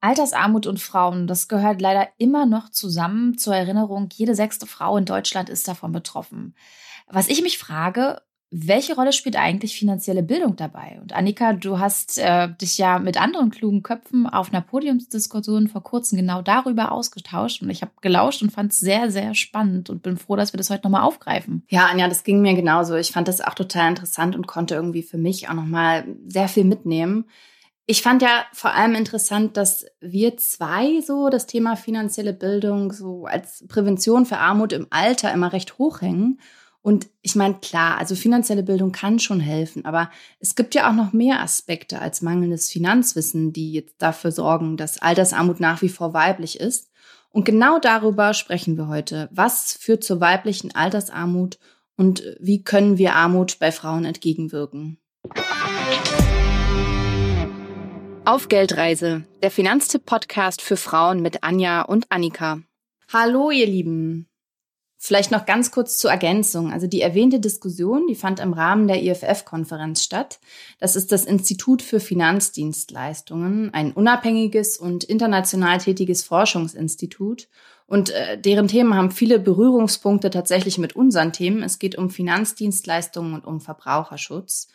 Altersarmut und Frauen, das gehört leider immer noch zusammen. Zur Erinnerung, jede sechste Frau in Deutschland ist davon betroffen. Was ich mich frage, welche Rolle spielt eigentlich finanzielle Bildung dabei? Und Annika, du hast äh, dich ja mit anderen klugen Köpfen auf einer Podiumsdiskussion vor kurzem genau darüber ausgetauscht. Und ich habe gelauscht und fand es sehr, sehr spannend und bin froh, dass wir das heute nochmal aufgreifen. Ja, Anja, das ging mir genauso. Ich fand das auch total interessant und konnte irgendwie für mich auch nochmal sehr viel mitnehmen. Ich fand ja vor allem interessant, dass wir zwei so das Thema finanzielle Bildung so als Prävention für Armut im Alter immer recht hochhängen. Und ich meine, klar, also finanzielle Bildung kann schon helfen, aber es gibt ja auch noch mehr Aspekte als mangelndes Finanzwissen, die jetzt dafür sorgen, dass Altersarmut nach wie vor weiblich ist. Und genau darüber sprechen wir heute. Was führt zur weiblichen Altersarmut und wie können wir Armut bei Frauen entgegenwirken? Auf Geldreise, der Finanztipp-Podcast für Frauen mit Anja und Annika. Hallo, ihr Lieben. Vielleicht noch ganz kurz zur Ergänzung. Also die erwähnte Diskussion, die fand im Rahmen der IFF-Konferenz statt. Das ist das Institut für Finanzdienstleistungen, ein unabhängiges und international tätiges Forschungsinstitut. Und äh, deren Themen haben viele Berührungspunkte tatsächlich mit unseren Themen. Es geht um Finanzdienstleistungen und um Verbraucherschutz.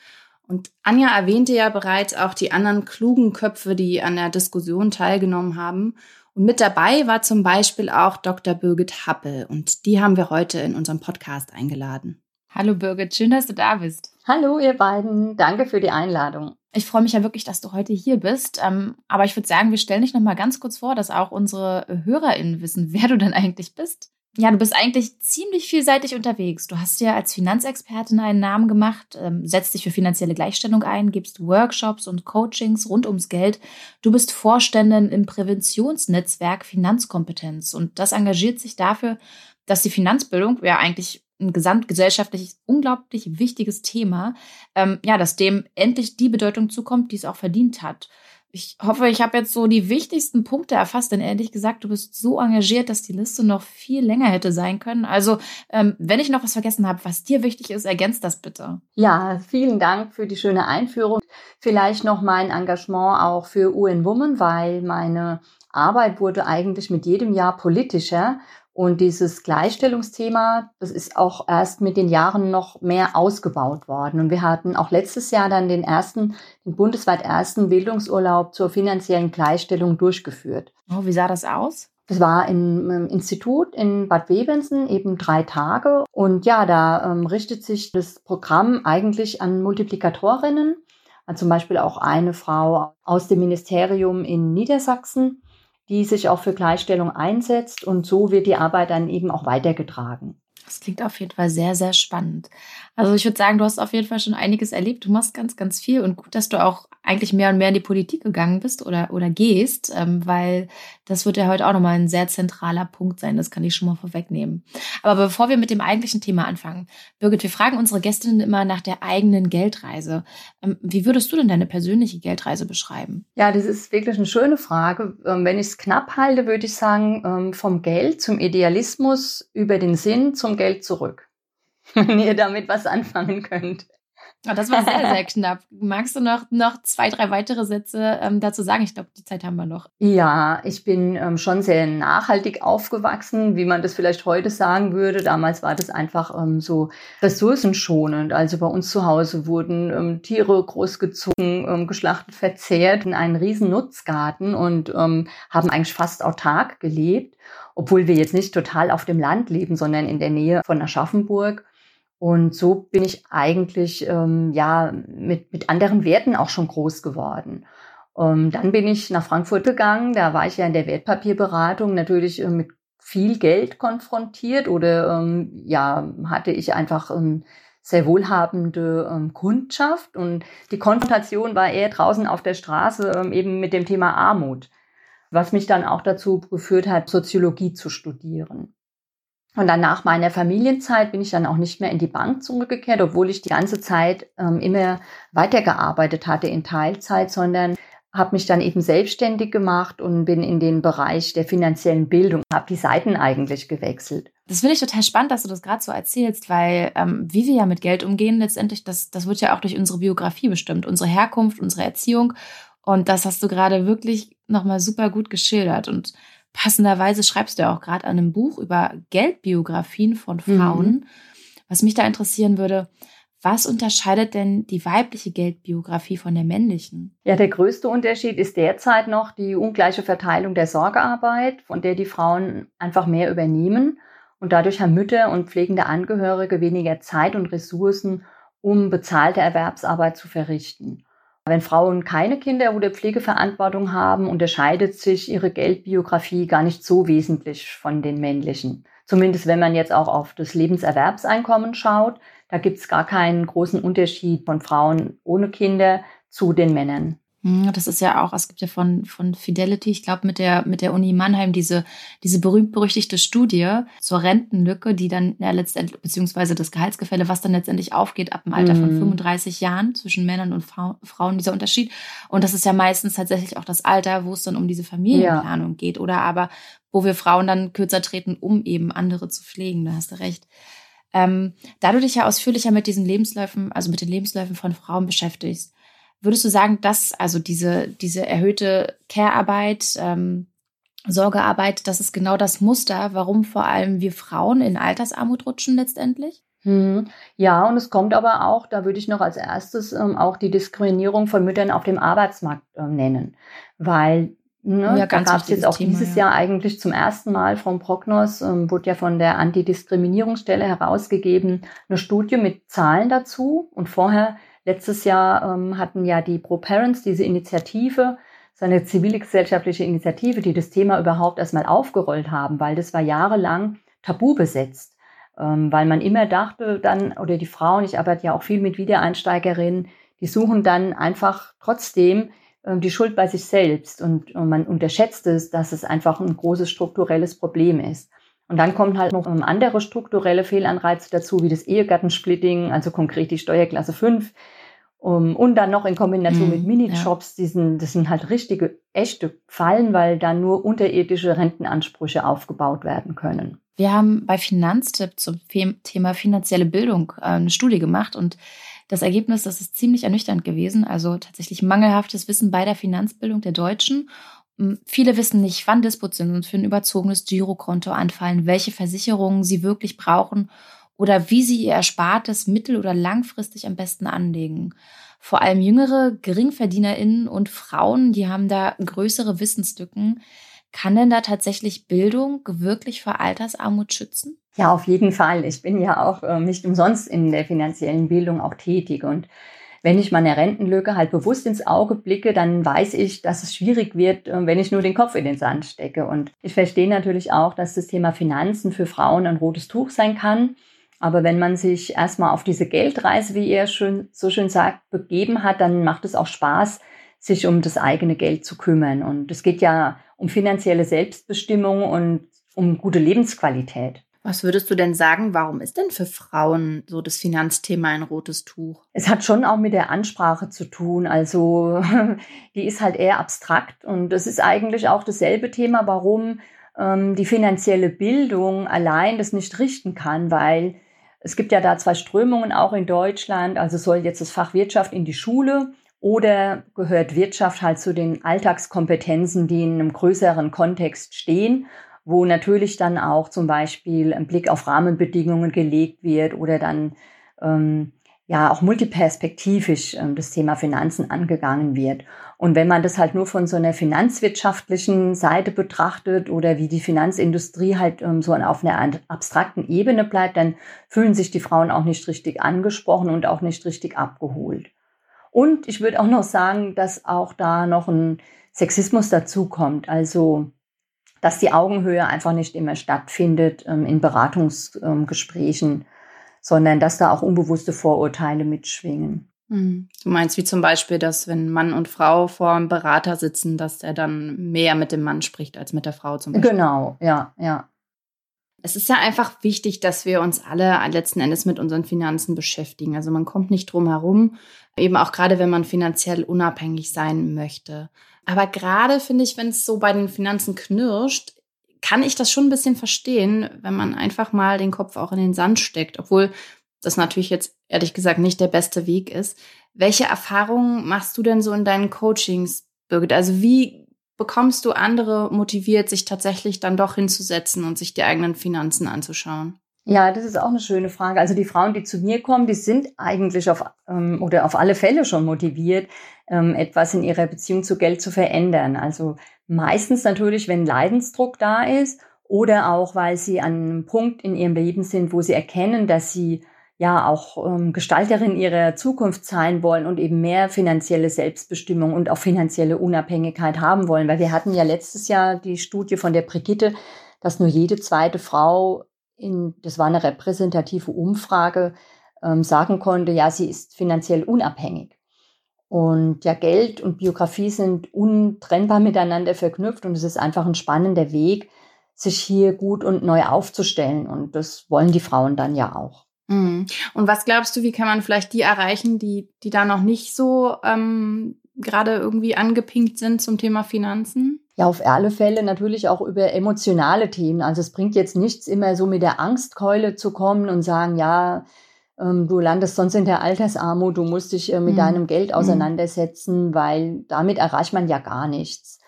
Und Anja erwähnte ja bereits auch die anderen klugen Köpfe, die an der Diskussion teilgenommen haben. Und mit dabei war zum Beispiel auch Dr. Birgit Happel und die haben wir heute in unserem Podcast eingeladen. Hallo Birgit, schön, dass du da bist. Hallo ihr beiden, danke für die Einladung. Ich freue mich ja wirklich, dass du heute hier bist. Ähm, aber ich würde sagen, wir stellen dich noch mal ganz kurz vor, dass auch unsere HörerInnen wissen, wer du denn eigentlich bist. Ja, du bist eigentlich ziemlich vielseitig unterwegs. Du hast ja als Finanzexpertin einen Namen gemacht, ähm, setzt dich für finanzielle Gleichstellung ein, gibst Workshops und Coachings rund ums Geld. Du bist Vorständin im Präventionsnetzwerk Finanzkompetenz und das engagiert sich dafür, dass die Finanzbildung ja eigentlich ein gesamtgesellschaftliches, unglaublich wichtiges Thema, ähm, ja, dass dem endlich die Bedeutung zukommt, die es auch verdient hat ich hoffe, ich habe jetzt so die wichtigsten Punkte erfasst, denn ehrlich gesagt, du bist so engagiert, dass die Liste noch viel länger hätte sein können. Also, ähm, wenn ich noch was vergessen habe, was dir wichtig ist, ergänzt das bitte. Ja, vielen Dank für die schöne Einführung. Vielleicht noch mein Engagement auch für UN Women, weil meine Arbeit wurde eigentlich mit jedem Jahr politischer und dieses Gleichstellungsthema, das ist auch erst mit den Jahren noch mehr ausgebaut worden. Und wir hatten auch letztes Jahr dann den ersten, den bundesweit ersten Bildungsurlaub zur finanziellen Gleichstellung durchgeführt. Oh, wie sah das aus? Das war im, im Institut in Bad Webensen eben drei Tage. Und ja, da ähm, richtet sich das Programm eigentlich an Multiplikatorinnen, zum Beispiel auch eine Frau aus dem Ministerium in Niedersachsen die sich auch für Gleichstellung einsetzt und so wird die Arbeit dann eben auch weitergetragen. Das klingt auf jeden Fall sehr, sehr spannend. Also ich würde sagen, du hast auf jeden Fall schon einiges erlebt. Du machst ganz, ganz viel und gut, dass du auch eigentlich mehr und mehr in die Politik gegangen bist oder, oder gehst, ähm, weil das wird ja heute auch nochmal ein sehr zentraler Punkt sein. Das kann ich schon mal vorwegnehmen. Aber bevor wir mit dem eigentlichen Thema anfangen, Birgit, wir fragen unsere Gästinnen immer nach der eigenen Geldreise. Ähm, wie würdest du denn deine persönliche Geldreise beschreiben? Ja, das ist wirklich eine schöne Frage. Ähm, wenn ich es knapp halte, würde ich sagen, ähm, vom Geld zum Idealismus über den Sinn zum Geld zurück. Wenn ihr damit was anfangen könnt. Oh, das war sehr, sehr knapp. Magst du noch, noch zwei, drei weitere Sätze ähm, dazu sagen? Ich glaube, die Zeit haben wir noch. Ja, ich bin ähm, schon sehr nachhaltig aufgewachsen, wie man das vielleicht heute sagen würde. Damals war das einfach ähm, so ressourcenschonend. Also bei uns zu Hause wurden ähm, Tiere großgezogen, ähm, geschlachtet, verzehrt in einen riesen Nutzgarten und ähm, haben eigentlich fast autark gelebt, obwohl wir jetzt nicht total auf dem Land leben, sondern in der Nähe von Aschaffenburg. Und so bin ich eigentlich ähm, ja mit, mit anderen Werten auch schon groß geworden. Ähm, dann bin ich nach Frankfurt gegangen, da war ich ja in der Wertpapierberatung natürlich äh, mit viel Geld konfrontiert oder ähm, ja, hatte ich einfach ähm, sehr wohlhabende ähm, Kundschaft und die Konfrontation war eher draußen auf der Straße ähm, eben mit dem Thema Armut, was mich dann auch dazu geführt hat, Soziologie zu studieren. Und dann nach meiner Familienzeit bin ich dann auch nicht mehr in die Bank zurückgekehrt, obwohl ich die ganze Zeit ähm, immer weitergearbeitet hatte in Teilzeit, sondern habe mich dann eben selbstständig gemacht und bin in den Bereich der finanziellen Bildung, habe die Seiten eigentlich gewechselt. Das finde ich total spannend, dass du das gerade so erzählst, weil ähm, wie wir ja mit Geld umgehen, letztendlich, das, das wird ja auch durch unsere Biografie bestimmt, unsere Herkunft, unsere Erziehung. Und das hast du gerade wirklich nochmal super gut geschildert. Und passenderweise schreibst du ja auch gerade an einem Buch über Geldbiografien von Frauen. Mhm. Was mich da interessieren würde, was unterscheidet denn die weibliche Geldbiografie von der männlichen? Ja, der größte Unterschied ist derzeit noch die ungleiche Verteilung der Sorgearbeit, von der die Frauen einfach mehr übernehmen. Und dadurch haben Mütter und pflegende Angehörige weniger Zeit und Ressourcen, um bezahlte Erwerbsarbeit zu verrichten. Wenn Frauen keine Kinder oder Pflegeverantwortung haben, unterscheidet sich ihre Geldbiografie gar nicht so wesentlich von den männlichen. Zumindest wenn man jetzt auch auf das Lebenserwerbseinkommen schaut, da gibt es gar keinen großen Unterschied von Frauen ohne Kinder zu den Männern. Hm, das ist ja auch, es gibt ja von, von Fidelity, ich glaube, mit der, mit der Uni Mannheim diese, diese berühmt-berüchtigte Studie zur Rentenlücke, die dann ja letztendlich, beziehungsweise das Gehaltsgefälle, was dann letztendlich aufgeht ab dem Alter von 35 mhm. Jahren zwischen Männern und Frauen, dieser Unterschied. Und das ist ja meistens tatsächlich auch das Alter, wo es dann um diese Familienplanung ja. geht oder aber, wo wir Frauen dann kürzer treten, um eben andere zu pflegen. Da hast du recht. Ähm, da du dich ja ausführlicher mit diesen Lebensläufen, also mit den Lebensläufen von Frauen beschäftigst, Würdest du sagen, dass also diese, diese erhöhte Care-Arbeit, ähm, Sorgearbeit, das ist genau das Muster, warum vor allem wir Frauen in Altersarmut rutschen letztendlich? Hm. Ja, und es kommt aber auch, da würde ich noch als erstes ähm, auch die Diskriminierung von Müttern auf dem Arbeitsmarkt äh, nennen. Weil Ne, ja, da gab es jetzt auch Thema, dieses ja. Jahr eigentlich zum ersten Mal vom Prognos, ähm, wurde ja von der Antidiskriminierungsstelle herausgegeben, eine Studie mit Zahlen dazu. Und vorher Letztes Jahr ähm, hatten ja die Pro-Parents diese Initiative, so eine zivilgesellschaftliche Initiative, die das Thema überhaupt erstmal aufgerollt haben, weil das war jahrelang tabu besetzt. Ähm, weil man immer dachte dann, oder die Frauen, ich arbeite ja auch viel mit Wiedereinsteigerinnen, die suchen dann einfach trotzdem äh, die Schuld bei sich selbst und, und man unterschätzt es, dass es einfach ein großes strukturelles Problem ist. Und dann kommen halt noch ähm, andere strukturelle Fehlanreize dazu, wie das Ehegattensplitting, also konkret die Steuerklasse 5, um, und dann noch in Kombination mm, mit Minijobs, ja. diesen, das sind halt richtige, echte Fallen, weil da nur unterirdische Rentenansprüche aufgebaut werden können. Wir haben bei Finanztipp zum Thema finanzielle Bildung äh, eine Studie gemacht und das Ergebnis, das ist ziemlich ernüchternd gewesen. Also tatsächlich mangelhaftes Wissen bei der Finanzbildung der Deutschen. Viele wissen nicht, wann Dispositionen für ein überzogenes Girokonto anfallen, welche Versicherungen sie wirklich brauchen oder wie sie ihr Erspartes mittel- oder langfristig am besten anlegen. Vor allem jüngere GeringverdienerInnen und Frauen, die haben da größere Wissenslücken. Kann denn da tatsächlich Bildung wirklich vor Altersarmut schützen? Ja, auf jeden Fall. Ich bin ja auch äh, nicht umsonst in der finanziellen Bildung auch tätig und wenn ich meine Rentenlücke halt bewusst ins Auge blicke, dann weiß ich, dass es schwierig wird, äh, wenn ich nur den Kopf in den Sand stecke. Und ich verstehe natürlich auch, dass das Thema Finanzen für Frauen ein rotes Tuch sein kann. Aber wenn man sich erstmal auf diese Geldreise, wie ihr schön, so schön sagt, begeben hat, dann macht es auch Spaß, sich um das eigene Geld zu kümmern. Und es geht ja um finanzielle Selbstbestimmung und um gute Lebensqualität. Was würdest du denn sagen, warum ist denn für Frauen so das Finanzthema ein rotes Tuch? Es hat schon auch mit der Ansprache zu tun. Also die ist halt eher abstrakt und das ist eigentlich auch dasselbe Thema, warum ähm, die finanzielle Bildung allein das nicht richten kann, weil es gibt ja da zwei Strömungen auch in Deutschland. Also soll jetzt das Fach Wirtschaft in die Schule oder gehört Wirtschaft halt zu den Alltagskompetenzen, die in einem größeren Kontext stehen? wo natürlich dann auch zum Beispiel ein Blick auf Rahmenbedingungen gelegt wird oder dann ähm, ja auch multiperspektivisch ähm, das Thema Finanzen angegangen wird. Und wenn man das halt nur von so einer finanzwirtschaftlichen Seite betrachtet oder wie die Finanzindustrie halt ähm, so auf einer abstrakten Ebene bleibt, dann fühlen sich die Frauen auch nicht richtig angesprochen und auch nicht richtig abgeholt. Und ich würde auch noch sagen, dass auch da noch ein Sexismus dazukommt. Also dass die Augenhöhe einfach nicht immer stattfindet ähm, in Beratungsgesprächen, ähm, sondern dass da auch unbewusste Vorurteile mitschwingen. Mhm. Du meinst wie zum Beispiel, dass wenn Mann und Frau vor einem Berater sitzen, dass er dann mehr mit dem Mann spricht als mit der Frau zum Beispiel? Genau, ja, ja. Es ist ja einfach wichtig, dass wir uns alle letzten Endes mit unseren Finanzen beschäftigen. Also man kommt nicht drum herum, eben auch gerade wenn man finanziell unabhängig sein möchte. Aber gerade finde ich, wenn es so bei den Finanzen knirscht, kann ich das schon ein bisschen verstehen, wenn man einfach mal den Kopf auch in den Sand steckt, obwohl das natürlich jetzt ehrlich gesagt nicht der beste Weg ist. Welche Erfahrungen machst du denn so in deinen Coachings, Birgit? Also wie bekommst du andere motiviert, sich tatsächlich dann doch hinzusetzen und sich die eigenen Finanzen anzuschauen? Ja, das ist auch eine schöne Frage. Also die Frauen, die zu mir kommen, die sind eigentlich auf ähm, oder auf alle Fälle schon motiviert, ähm, etwas in ihrer Beziehung zu Geld zu verändern. Also meistens natürlich, wenn Leidensdruck da ist oder auch, weil sie an einem Punkt in ihrem Leben sind, wo sie erkennen, dass sie ja auch ähm, Gestalterin ihrer Zukunft sein wollen und eben mehr finanzielle Selbstbestimmung und auch finanzielle Unabhängigkeit haben wollen. Weil wir hatten ja letztes Jahr die Studie von der Brigitte, dass nur jede zweite Frau in, das war eine repräsentative Umfrage, ähm, sagen konnte, ja, sie ist finanziell unabhängig. Und ja, Geld und Biografie sind untrennbar miteinander verknüpft und es ist einfach ein spannender Weg, sich hier gut und neu aufzustellen. Und das wollen die Frauen dann ja auch. Mhm. Und was glaubst du, wie kann man vielleicht die erreichen, die, die da noch nicht so ähm, gerade irgendwie angepinkt sind zum Thema Finanzen? Ja, auf alle Fälle natürlich auch über emotionale Themen. Also es bringt jetzt nichts, immer so mit der Angstkeule zu kommen und sagen, ja, ähm, du landest sonst in der Altersarmut, du musst dich äh, mit mhm. deinem Geld mhm. auseinandersetzen, weil damit erreicht man ja gar nichts.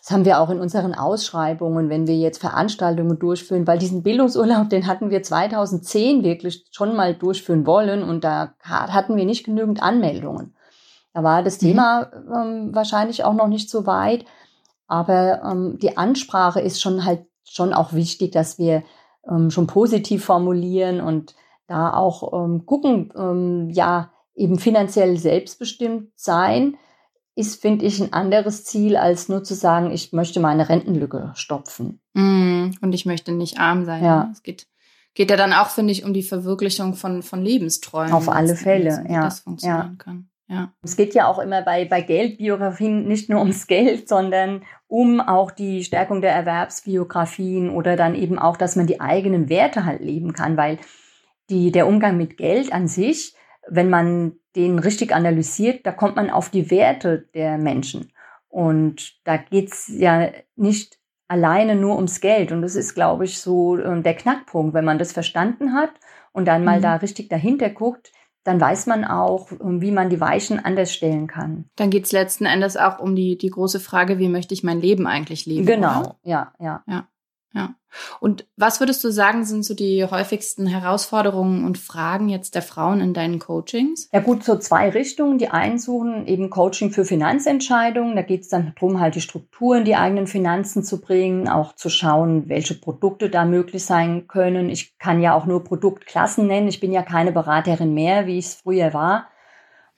Das haben wir auch in unseren Ausschreibungen, wenn wir jetzt Veranstaltungen durchführen, weil diesen Bildungsurlaub, den hatten wir 2010 wirklich schon mal durchführen wollen und da hatten wir nicht genügend Anmeldungen. Da war das mhm. Thema ähm, wahrscheinlich auch noch nicht so weit. Aber ähm, die Ansprache ist schon halt schon auch wichtig, dass wir ähm, schon positiv formulieren und da auch ähm, gucken, ähm, ja, eben finanziell selbstbestimmt sein ist, finde ich, ein anderes Ziel, als nur zu sagen, ich möchte meine Rentenlücke stopfen. Mm, und ich möchte nicht arm sein. Ja. Ne? Es geht, geht ja dann auch, finde ich, um die Verwirklichung von, von Lebensträumen. Auf alle Fälle, ja. Das funktionieren ja. kann. Ja. Es geht ja auch immer bei, bei Geldbiografien nicht nur ums Geld, sondern um auch die Stärkung der Erwerbsbiografien oder dann eben auch, dass man die eigenen Werte halt leben kann, weil die, der Umgang mit Geld an sich, wenn man den richtig analysiert, da kommt man auf die Werte der Menschen. Und da geht's ja nicht alleine nur ums Geld. Und das ist, glaube ich, so äh, der Knackpunkt. Wenn man das verstanden hat und dann mal mhm. da richtig dahinter guckt, dann weiß man auch, wie man die Weichen anders stellen kann. Dann geht es letzten Endes auch um die, die große Frage, wie möchte ich mein Leben eigentlich leben? Genau, oder? ja, ja. Ja. Ja. Und was würdest du sagen, sind so die häufigsten Herausforderungen und Fragen jetzt der Frauen in deinen Coachings? Ja gut, so zwei Richtungen. Die einen suchen eben Coaching für Finanzentscheidungen. Da geht es dann darum, halt die Strukturen, die eigenen Finanzen zu bringen, auch zu schauen, welche Produkte da möglich sein können. Ich kann ja auch nur Produktklassen nennen. Ich bin ja keine Beraterin mehr, wie ich es früher war.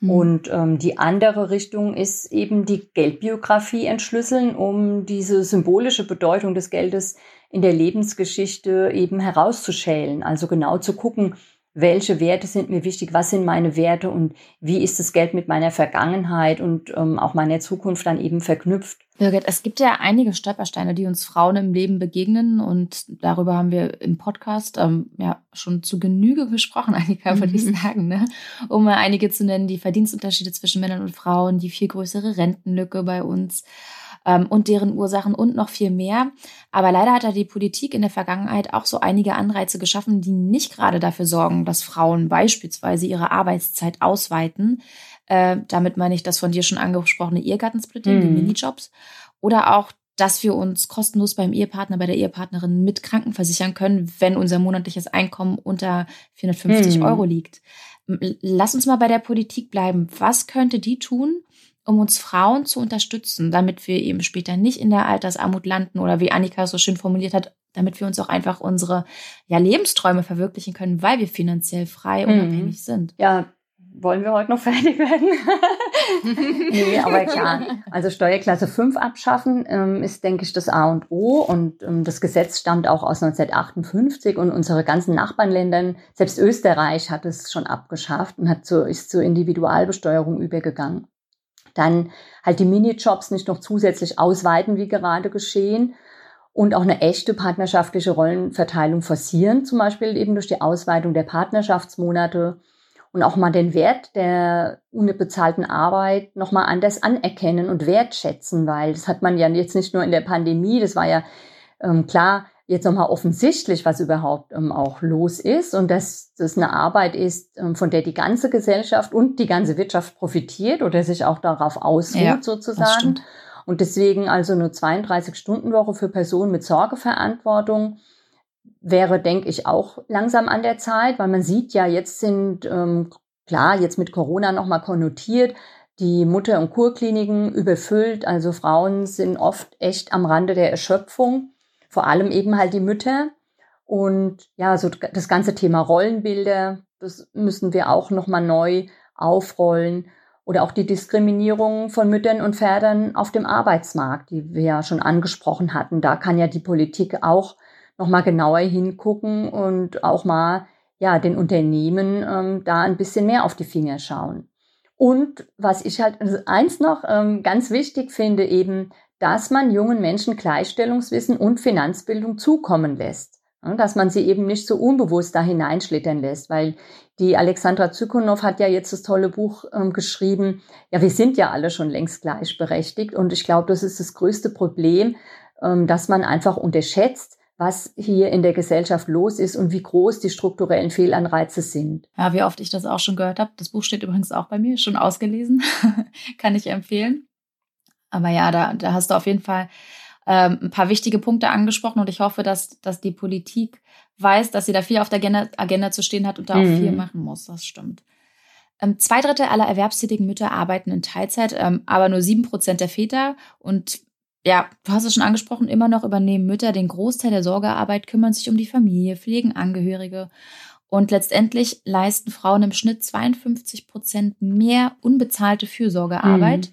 Mhm. Und ähm, die andere Richtung ist eben die Geldbiografie entschlüsseln, um diese symbolische Bedeutung des Geldes in der Lebensgeschichte eben herauszuschälen. Also genau zu gucken, welche Werte sind mir wichtig, was sind meine Werte und wie ist das Geld mit meiner Vergangenheit und ähm, auch meiner Zukunft dann eben verknüpft. Birgit, es gibt ja einige Stolpersteine, die uns Frauen im Leben begegnen und darüber haben wir im Podcast ähm, ja schon zu Genüge gesprochen, Annika, würde mhm. ich sagen, ne? um mal einige zu nennen, die Verdienstunterschiede zwischen Männern und Frauen, die viel größere Rentenlücke bei uns, ähm, und deren Ursachen und noch viel mehr. Aber leider hat da die Politik in der Vergangenheit auch so einige Anreize geschaffen, die nicht gerade dafür sorgen, dass Frauen beispielsweise ihre Arbeitszeit ausweiten. Äh, damit meine ich das von dir schon angesprochene Ehegattensplitting, mhm. die Minijobs. Oder auch dass wir uns kostenlos beim Ehepartner, bei der Ehepartnerin mit Krankenversichern können, wenn unser monatliches Einkommen unter 450 mhm. Euro liegt. Lass uns mal bei der Politik bleiben. Was könnte die tun, um uns Frauen zu unterstützen, damit wir eben später nicht in der Altersarmut landen oder wie Annika so schön formuliert hat, damit wir uns auch einfach unsere ja, Lebensträume verwirklichen können, weil wir finanziell frei und mhm. unabhängig sind. Ja, wollen wir heute noch fertig werden? nee, aber klar. Also Steuerklasse 5 abschaffen ähm, ist, denke ich, das A und O. Und ähm, das Gesetz stammt auch aus 1958 und unsere ganzen Nachbarländer, selbst Österreich hat es schon abgeschafft und hat zu, ist zur Individualbesteuerung übergegangen. Dann halt die Minijobs nicht noch zusätzlich ausweiten, wie gerade geschehen. Und auch eine echte partnerschaftliche Rollenverteilung forcieren, zum Beispiel eben durch die Ausweitung der Partnerschaftsmonate und auch mal den Wert der unbezahlten Arbeit nochmal anders anerkennen und wertschätzen, weil das hat man ja jetzt nicht nur in der Pandemie, das war ja ähm, klar, jetzt nochmal offensichtlich, was überhaupt ähm, auch los ist und dass das eine Arbeit ist, ähm, von der die ganze Gesellschaft und die ganze Wirtschaft profitiert oder sich auch darauf ausruht ja, sozusagen. Und deswegen also eine 32-Stunden-Woche für Personen mit Sorgeverantwortung wäre, denke ich, auch langsam an der Zeit, weil man sieht ja, jetzt sind, ähm, klar, jetzt mit Corona nochmal konnotiert, die Mutter- und Kurkliniken überfüllt. Also Frauen sind oft echt am Rande der Erschöpfung, vor allem eben halt die Mütter. Und ja, so das ganze Thema Rollenbilder, das müssen wir auch nochmal neu aufrollen. Oder auch die Diskriminierung von Müttern und Vätern auf dem Arbeitsmarkt, die wir ja schon angesprochen hatten. Da kann ja die Politik auch nochmal genauer hingucken und auch mal ja den Unternehmen ähm, da ein bisschen mehr auf die Finger schauen. Und was ich halt also eins noch ähm, ganz wichtig finde, eben, dass man jungen Menschen Gleichstellungswissen und Finanzbildung zukommen lässt. Dass man sie eben nicht so unbewusst da hineinschlittern lässt, weil die Alexandra Zykonow hat ja jetzt das tolle Buch ähm, geschrieben, ja, wir sind ja alle schon längst gleichberechtigt und ich glaube, das ist das größte Problem, ähm, dass man einfach unterschätzt, was hier in der Gesellschaft los ist und wie groß die strukturellen Fehlanreize sind. Ja, wie oft ich das auch schon gehört habe. Das Buch steht übrigens auch bei mir, schon ausgelesen. Kann ich empfehlen. Aber ja, da, da hast du auf jeden Fall ähm, ein paar wichtige Punkte angesprochen und ich hoffe, dass, dass die Politik weiß, dass sie da viel auf der Agenda, Agenda zu stehen hat und da auch mhm. viel machen muss. Das stimmt. Ähm, zwei Drittel aller erwerbstätigen Mütter arbeiten in Teilzeit, ähm, aber nur sieben Prozent der Väter. Und ja, du hast es schon angesprochen, immer noch übernehmen Mütter den Großteil der Sorgearbeit, kümmern sich um die Familie, pflegen Angehörige. Und letztendlich leisten Frauen im Schnitt 52 Prozent mehr unbezahlte Fürsorgearbeit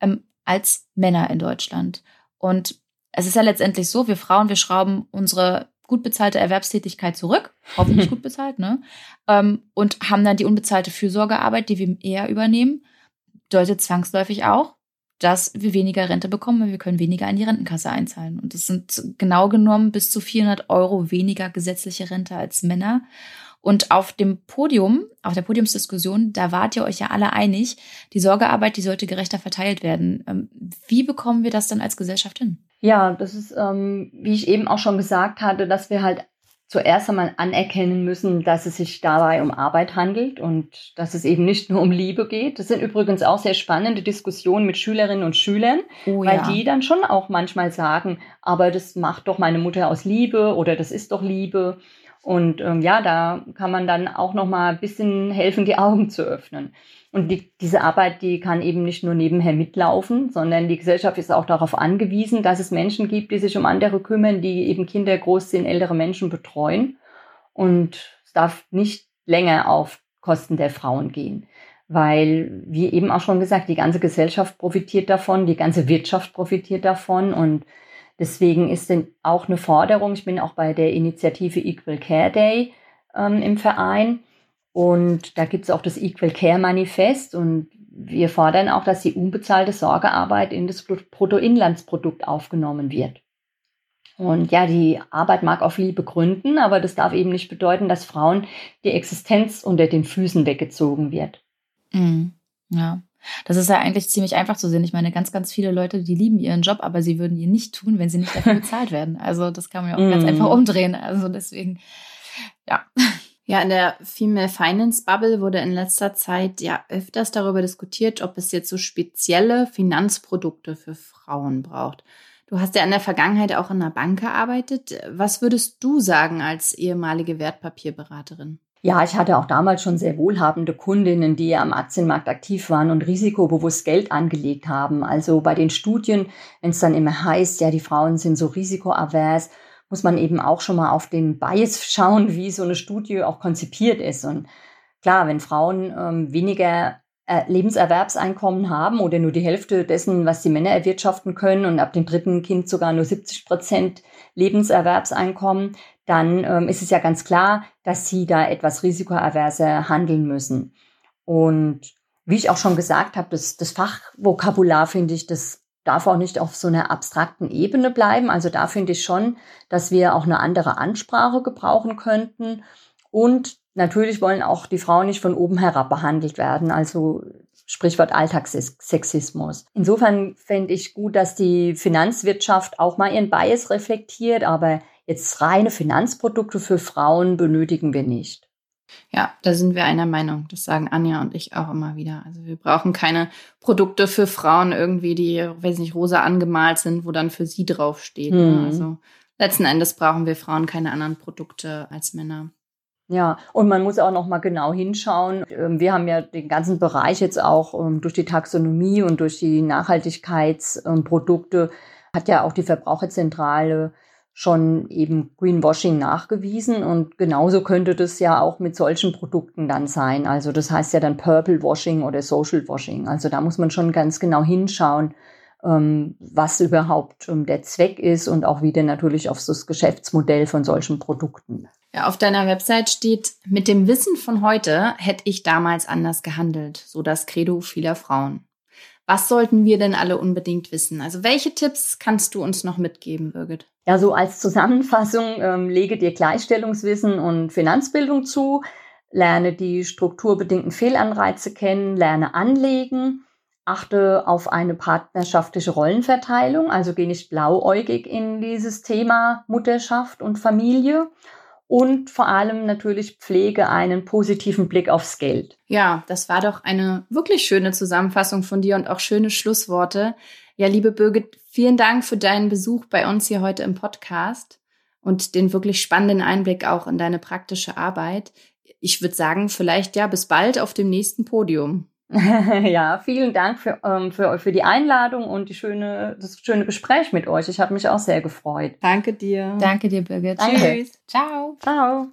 mhm. ähm, als Männer in Deutschland. Und es ist ja letztendlich so, wir Frauen, wir schrauben unsere gut bezahlte Erwerbstätigkeit zurück, hoffentlich gut bezahlt, ne? Ähm, und haben dann die unbezahlte Fürsorgearbeit, die wir eher übernehmen. Bedeutet zwangsläufig auch, dass wir weniger Rente bekommen, weil wir können weniger in die Rentenkasse einzahlen. Und das sind genau genommen bis zu 400 Euro weniger gesetzliche Rente als Männer. Und auf dem Podium, auf der Podiumsdiskussion, da wart ihr euch ja alle einig, die Sorgearbeit, die sollte gerechter verteilt werden. Ähm, wie bekommen wir das dann als Gesellschaft hin? Ja, das ist, ähm, wie ich eben auch schon gesagt hatte, dass wir halt zuerst einmal anerkennen müssen, dass es sich dabei um Arbeit handelt und dass es eben nicht nur um Liebe geht. Das sind übrigens auch sehr spannende Diskussionen mit Schülerinnen und Schülern, oh, weil ja. die dann schon auch manchmal sagen, aber das macht doch meine Mutter aus Liebe oder das ist doch Liebe. Und ähm, ja, da kann man dann auch noch mal ein bisschen helfen, die Augen zu öffnen. Und die, diese Arbeit, die kann eben nicht nur nebenher mitlaufen, sondern die Gesellschaft ist auch darauf angewiesen, dass es Menschen gibt, die sich um andere kümmern, die eben Kinder groß sind, ältere Menschen betreuen. Und es darf nicht länger auf Kosten der Frauen gehen. Weil, wie eben auch schon gesagt, die ganze Gesellschaft profitiert davon, die ganze Wirtschaft profitiert davon und Deswegen ist denn auch eine Forderung, ich bin auch bei der Initiative Equal Care Day ähm, im Verein und da gibt es auch das Equal Care Manifest und wir fordern auch, dass die unbezahlte Sorgearbeit in das Bruttoinlandsprodukt aufgenommen wird. Und ja, die Arbeit mag auf Liebe gründen, aber das darf eben nicht bedeuten, dass Frauen die Existenz unter den Füßen weggezogen wird. Mhm. Ja. Das ist ja eigentlich ziemlich einfach zu sehen. Ich meine, ganz, ganz viele Leute, die lieben ihren Job, aber sie würden ihn nicht tun, wenn sie nicht dafür bezahlt werden. Also das kann man ja auch mm. ganz einfach umdrehen. Also deswegen, ja. Ja, in der Female Finance Bubble wurde in letzter Zeit ja öfters darüber diskutiert, ob es jetzt so spezielle Finanzprodukte für Frauen braucht. Du hast ja in der Vergangenheit auch in einer Bank gearbeitet. Was würdest du sagen als ehemalige Wertpapierberaterin? Ja, ich hatte auch damals schon sehr wohlhabende Kundinnen, die am Aktienmarkt aktiv waren und risikobewusst Geld angelegt haben. Also bei den Studien, wenn es dann immer heißt, ja, die Frauen sind so risikoavers, muss man eben auch schon mal auf den Bias schauen, wie so eine Studie auch konzipiert ist. Und klar, wenn Frauen ähm, weniger äh, Lebenserwerbseinkommen haben oder nur die Hälfte dessen, was die Männer erwirtschaften können und ab dem dritten Kind sogar nur 70 Prozent Lebenserwerbseinkommen, dann ähm, ist es ja ganz klar, dass sie da etwas risikoaverser handeln müssen. Und wie ich auch schon gesagt habe, das, das Fachvokabular finde ich, das darf auch nicht auf so einer abstrakten Ebene bleiben. Also da finde ich schon, dass wir auch eine andere Ansprache gebrauchen könnten. Und natürlich wollen auch die Frauen nicht von oben herab behandelt werden. Also Sprichwort Alltagssexismus. Insofern fände ich gut, dass die Finanzwirtschaft auch mal ihren Bias reflektiert, aber Jetzt reine Finanzprodukte für Frauen benötigen wir nicht. Ja, da sind wir einer Meinung. Das sagen Anja und ich auch immer wieder. Also wir brauchen keine Produkte für Frauen irgendwie, die, weiß nicht, rosa angemalt sind, wo dann für sie draufsteht. Ne? Mhm. Also letzten Endes brauchen wir Frauen keine anderen Produkte als Männer. Ja, und man muss auch noch mal genau hinschauen. Ähm, wir haben ja den ganzen Bereich jetzt auch ähm, durch die Taxonomie und durch die Nachhaltigkeitsprodukte hat ja auch die Verbraucherzentrale schon eben Greenwashing nachgewiesen und genauso könnte das ja auch mit solchen Produkten dann sein. Also das heißt ja dann Purple Washing oder Social Washing. Also da muss man schon ganz genau hinschauen, ähm, was überhaupt ähm, der Zweck ist und auch wieder natürlich auf das Geschäftsmodell von solchen Produkten. Ja, auf deiner Website steht, mit dem Wissen von heute hätte ich damals anders gehandelt, so das Credo vieler Frauen. Was sollten wir denn alle unbedingt wissen? Also welche Tipps kannst du uns noch mitgeben, Birgit? Ja, so als Zusammenfassung ähm, lege dir Gleichstellungswissen und Finanzbildung zu, lerne die strukturbedingten Fehlanreize kennen, lerne anlegen, achte auf eine partnerschaftliche Rollenverteilung, also geh nicht blauäugig in dieses Thema Mutterschaft und Familie und vor allem natürlich pflege einen positiven Blick aufs Geld. Ja, das war doch eine wirklich schöne Zusammenfassung von dir und auch schöne Schlussworte. Ja, liebe Birgit, vielen Dank für deinen Besuch bei uns hier heute im Podcast und den wirklich spannenden Einblick auch in deine praktische Arbeit. Ich würde sagen, vielleicht ja bis bald auf dem nächsten Podium. ja, vielen Dank für, ähm, für, für die Einladung und die schöne, das schöne Gespräch mit euch. Ich habe mich auch sehr gefreut. Danke dir. Danke dir, Birgit. Danke. Tschüss. Ciao. Ciao.